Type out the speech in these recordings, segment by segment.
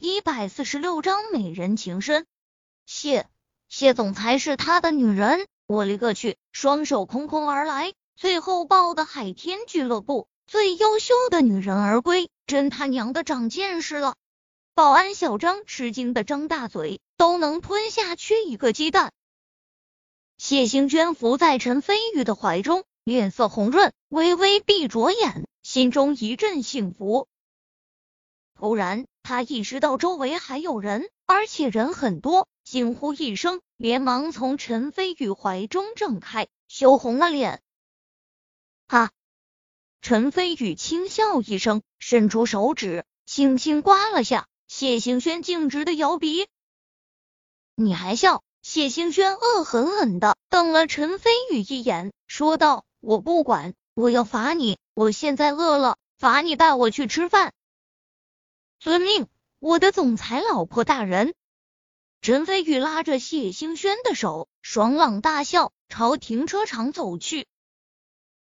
一百四十六章美人情深。谢谢总裁是他的女人，我勒个去，双手空空而来，最后抱的海天俱乐部最优秀的女人而归，真他娘的长见识了！保安小张吃惊的张大嘴，都能吞下去一个鸡蛋。谢兴娟伏在陈飞宇的怀中，脸色红润，微微闭着眼，心中一阵幸福。突然，他意识到周围还有人，而且人很多，惊呼一声，连忙从陈飞宇怀中挣开，羞红了脸。哈！陈飞宇轻笑一声，伸出手指，轻轻刮了下谢兴轩径直的摇鼻。你还笑？谢兴轩恶狠狠的瞪了陈飞宇一眼，说道：“我不管，我要罚你！我现在饿了，罚你带我去吃饭。”遵命，我的总裁老婆大人。陈飞宇拉着谢兴轩的手，爽朗大笑，朝停车场走去。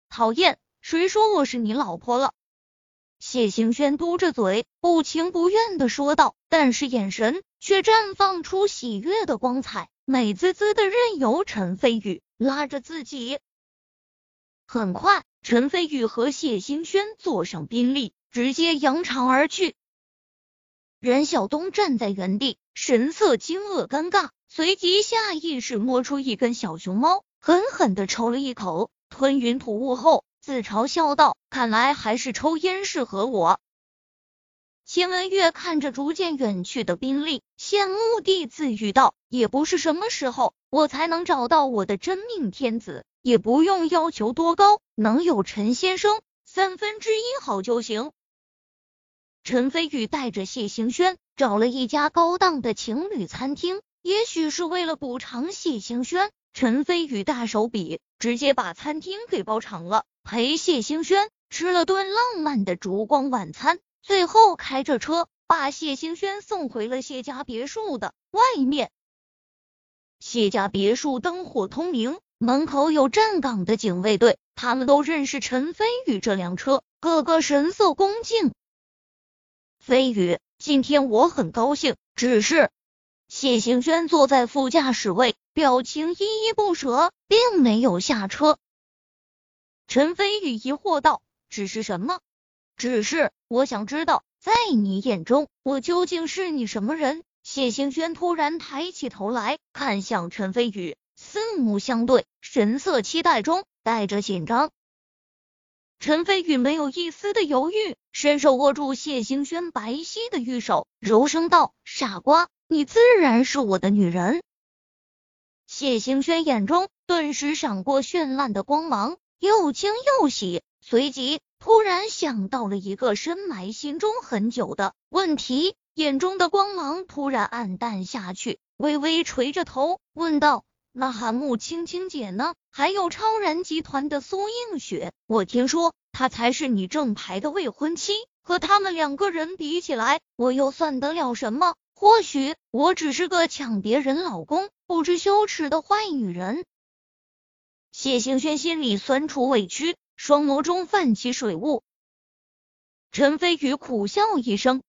讨厌，谁说我是你老婆了？谢兴轩嘟着嘴，不情不愿的说道，但是眼神却绽放出喜悦的光彩，美滋滋的任由陈飞宇拉着自己。很快，陈飞宇和谢兴轩坐上宾利，直接扬长而去。任晓东站在原地，神色惊愕尴尬，随即下意识摸出一根小熊猫，狠狠的抽了一口，吞云吐雾后，自嘲笑道：“看来还是抽烟适合我。”秦文月看着逐渐远去的宾利，羡慕地自语道：“也不是什么时候我才能找到我的真命天子，也不用要求多高，能有陈先生三分之一好就行。”陈飞宇带着谢行轩找了一家高档的情侣餐厅，也许是为了补偿谢行轩，陈飞宇大手笔，直接把餐厅给包场了，陪谢行轩吃了顿浪漫的烛光晚餐，最后开着车把谢行轩送回了谢家别墅的外面。谢家别墅灯火通明，门口有站岗的警卫队，他们都认识陈飞宇这辆车，个个神色恭敬。飞宇，今天我很高兴，只是谢行轩坐在副驾驶位，表情依依不舍，并没有下车。陈飞宇疑惑道：“只是什么？只是我想知道，在你眼中，我究竟是你什么人？”谢行轩突然抬起头来，看向陈飞宇，四目相对，神色期待中带着紧张。陈飞宇没有一丝的犹豫，伸手握住谢兴轩白皙的玉手，柔声道：“傻瓜，你自然是我的女人。”谢兴轩眼中顿时闪过绚烂的光芒，又惊又喜，随即突然想到了一个深埋心中很久的问题，眼中的光芒突然暗淡下去，微微垂着头问道。那韩木青青姐呢？还有超然集团的苏映雪，我听说她才是你正牌的未婚妻。和他们两个人比起来，我又算得了什么？或许我只是个抢别人老公、不知羞耻的坏女人。谢兴轩心里酸楚委屈，双眸中泛起水雾。陈飞宇苦笑一声：“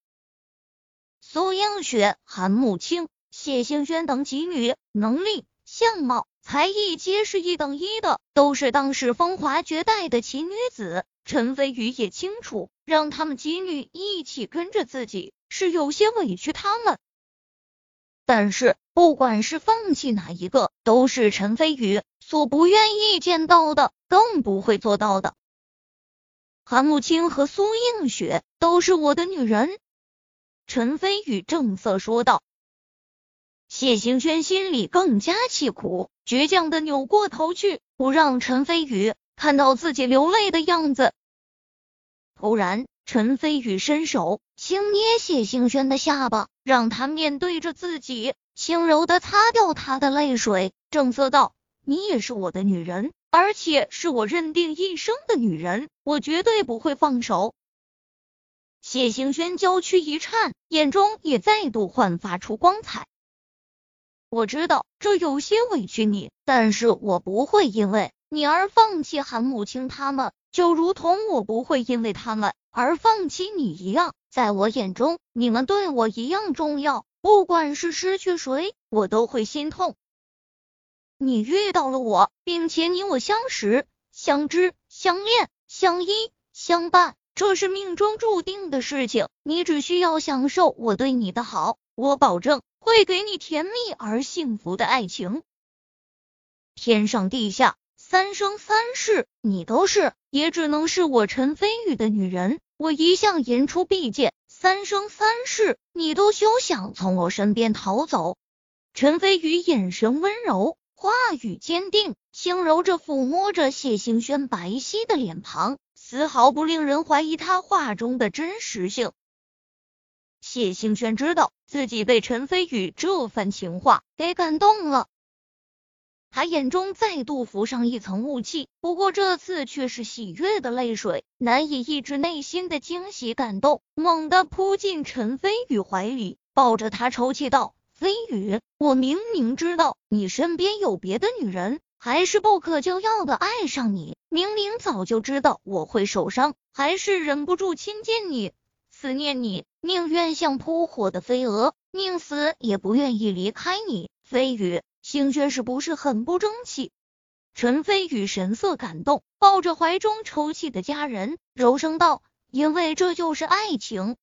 苏映雪、韩木青、谢兴轩等几女，能力。”相貌、才艺皆是一等一的，都是当时风华绝代的奇女子。陈飞宇也清楚，让他们几女一起跟着自己，是有些委屈他们。但是，不管是放弃哪一个，都是陈飞宇所不愿意见到的，更不会做到的。韩慕清和苏映雪都是我的女人。陈飞宇正色说道。谢行轩心里更加气苦，倔强的扭过头去，不让陈飞宇看到自己流泪的样子。突然，陈飞宇伸手轻捏谢行轩的下巴，让他面对着自己，轻柔的擦掉他的泪水，正色道：“你也是我的女人，而且是我认定一生的女人，我绝对不会放手。”谢行轩娇躯一颤，眼中也再度焕发出光彩。我知道这有些委屈你，但是我不会因为你而放弃韩慕清他们，就如同我不会因为他们而放弃你一样。在我眼中，你们对我一样重要。不管是失去谁，我都会心痛。你遇到了我，并且你我相识、相知、相恋、相依、相伴，这是命中注定的事情。你只需要享受我对你的好，我保证会给你甜蜜而幸福的爱情。天上地下，三生三世，你都是，也只能是我陈飞宇的女人。我一向言出必践。三生三世，你都休想从我身边逃走。陈飞宇眼神温柔，话语坚定，轻柔着抚摸着谢星轩白皙的脸庞，丝毫不令人怀疑他话中的真实性。谢星轩知道自己被陈飞宇这番情话给感动了。他眼中再度浮上一层雾气，不过这次却是喜悦的泪水，难以抑制内心的惊喜感动，猛地扑进陈飞宇怀里，抱着他抽泣道：“飞宇，我明明知道你身边有别的女人，还是不可救药的爱上你；明明早就知道我会受伤，还是忍不住亲近你，思念你，宁愿像扑火的飞蛾，宁死也不愿意离开你，飞宇。”星轩是不是很不争气？陈飞宇神色感动，抱着怀中抽泣的家人，柔声道：“因为这就是爱情。”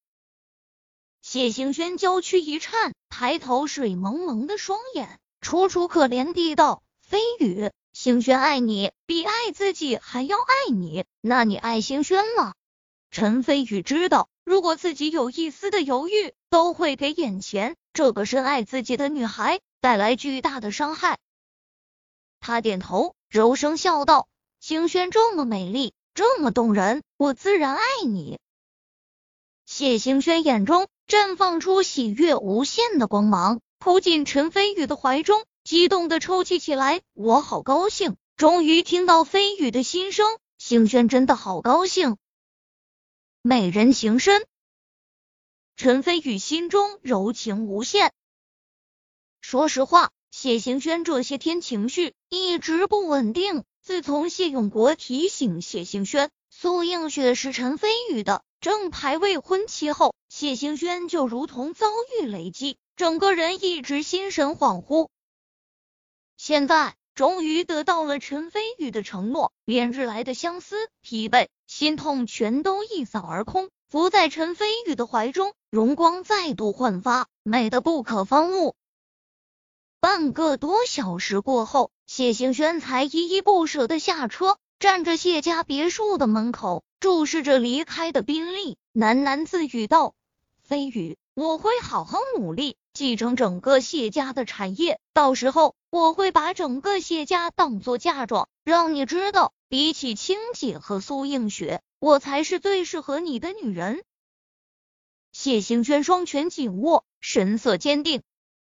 谢星轩娇躯一颤，抬头水蒙蒙的双眼，楚楚可怜地道：“飞宇，星轩爱你，比爱自己还要爱你，那你爱星轩吗？”陈飞宇知道，如果自己有一丝的犹豫，都会给眼前这个深爱自己的女孩。带来巨大的伤害。他点头，柔声笑道：“星轩这么美丽，这么动人，我自然爱你。”谢星轩眼中绽放出喜悦无限的光芒，扑进陈飞宇的怀中，激动的抽泣起来：“我好高兴，终于听到飞宇的心声，星轩真的好高兴。”美人情深，陈飞宇心中柔情无限。说实话，谢行轩这些天情绪一直不稳定。自从谢永国提醒谢行轩，苏映雪是陈飞宇的正牌未婚妻后，谢行轩就如同遭遇雷击，整个人一直心神恍惚。现在终于得到了陈飞宇的承诺，连日来的相思、疲惫、心痛全都一扫而空，伏在陈飞宇的怀中，容光再度焕发，美得不可方物。半个多小时过后，谢行轩才依依不舍的下车，站着谢家别墅的门口，注视着离开的宾利，喃喃自语道：“飞宇，我会好好努力，继承整个谢家的产业。到时候，我会把整个谢家当做嫁妆，让你知道，比起青姐和苏映雪，我才是最适合你的女人。”谢行轩双拳紧握，神色坚定。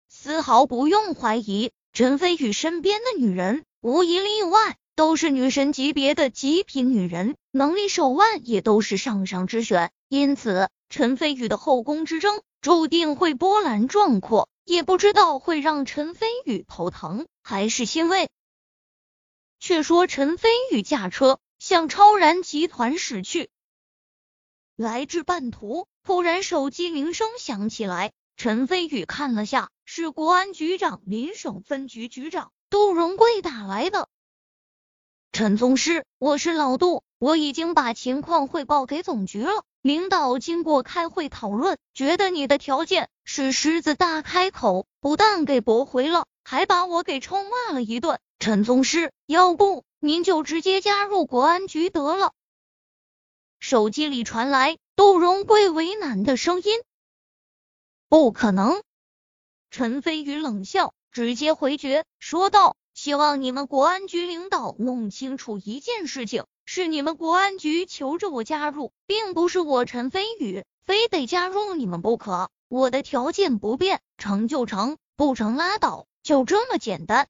丝毫不用怀疑，陈飞宇身边的女人无一例外都是女神级别的极品女人，能力手腕也都是上上之选。因此，陈飞宇的后宫之争注定会波澜壮阔，也不知道会让陈飞宇头疼还是欣慰。却说陈飞宇驾车向超然集团驶去，来至半途，突然手机铃声响起来。陈飞宇看了下，是国安局长林省分局局长杜荣贵打来的。陈宗师，我是老杜，我已经把情况汇报给总局了。领导经过开会讨论，觉得你的条件是狮子大开口，不但给驳回了，还把我给臭骂了一顿。陈宗师，要不您就直接加入国安局得了。手机里传来杜荣贵为难的声音。不可能！陈飞宇冷笑，直接回绝，说道：“希望你们国安局领导弄清楚一件事情，是你们国安局求着我加入，并不是我陈飞宇非得加入你们不可。我的条件不变，成就成，不成拉倒，就这么简单。”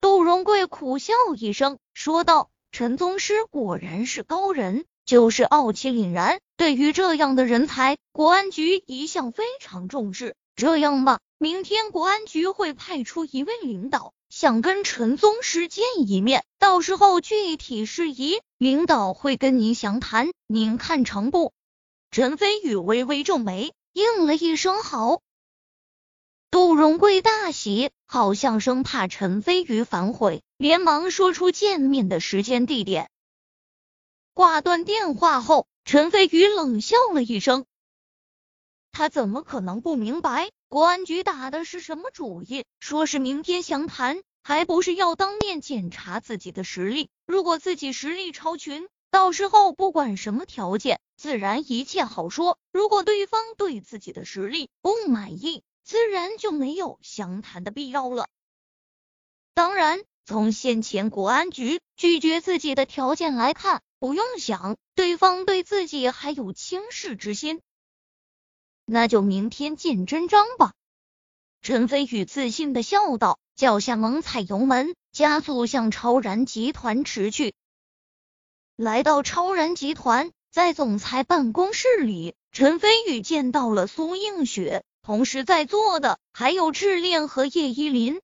杜荣贵苦笑一声，说道：“陈宗师果然是高人。”就是傲气凛然，对于这样的人才，国安局一向非常重视。这样吧，明天国安局会派出一位领导，想跟陈宗师见一面，到时候具体事宜，领导会跟您详谈，您看成不？陈飞宇微微皱眉，应了一声好。杜荣贵大喜，好像生怕陈飞宇反悔，连忙说出见面的时间地点。挂断电话后，陈飞宇冷笑了一声。他怎么可能不明白国安局打的是什么主意？说是明天详谈，还不是要当面检查自己的实力？如果自己实力超群，到时候不管什么条件，自然一切好说。如果对方对自己的实力不满意，自然就没有详谈的必要了。当然，从先前国安局拒绝自己的条件来看，不用想，对方对自己还有轻视之心。那就明天见真章吧。陈飞宇自信的笑道，脚下猛踩油门，加速向超然集团驰去。来到超然集团，在总裁办公室里，陈飞宇见到了苏映雪，同时在座的还有智恋和叶依林。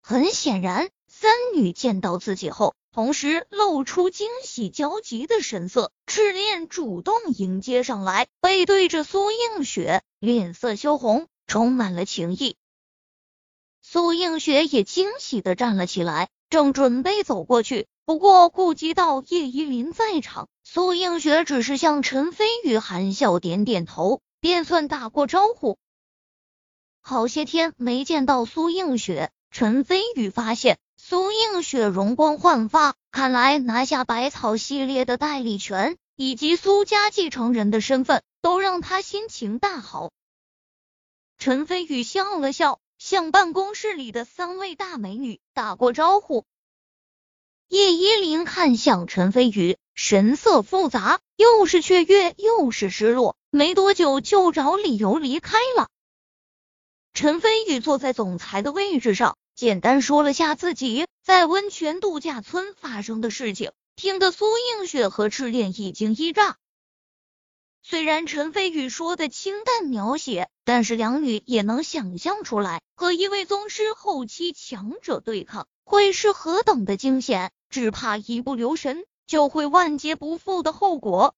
很显然，三女见到自己后。同时露出惊喜焦急的神色，赤练主动迎接上来，背对着苏映雪，脸色羞红，充满了情意。苏映雪也惊喜的站了起来，正准备走过去，不过顾及到叶依林在场，苏映雪只是向陈飞宇含笑点点头，便算打过招呼。好些天没见到苏映雪，陈飞宇发现。苏映雪容光焕发，看来拿下百草系列的代理权以及苏家继承人的身份，都让他心情大好。陈飞宇笑了笑，向办公室里的三位大美女打过招呼。叶依林看向陈飞宇，神色复杂，又是雀跃，又是失落，没多久就找理由离开了。陈飞宇坐在总裁的位置上。简单说了下自己在温泉度假村发生的事情，听得苏映雪和赤练一惊一乍。虽然陈飞宇说的清淡描写，但是两女也能想象出来，和一位宗师后期强者对抗会是何等的惊险，只怕一不留神就会万劫不复的后果。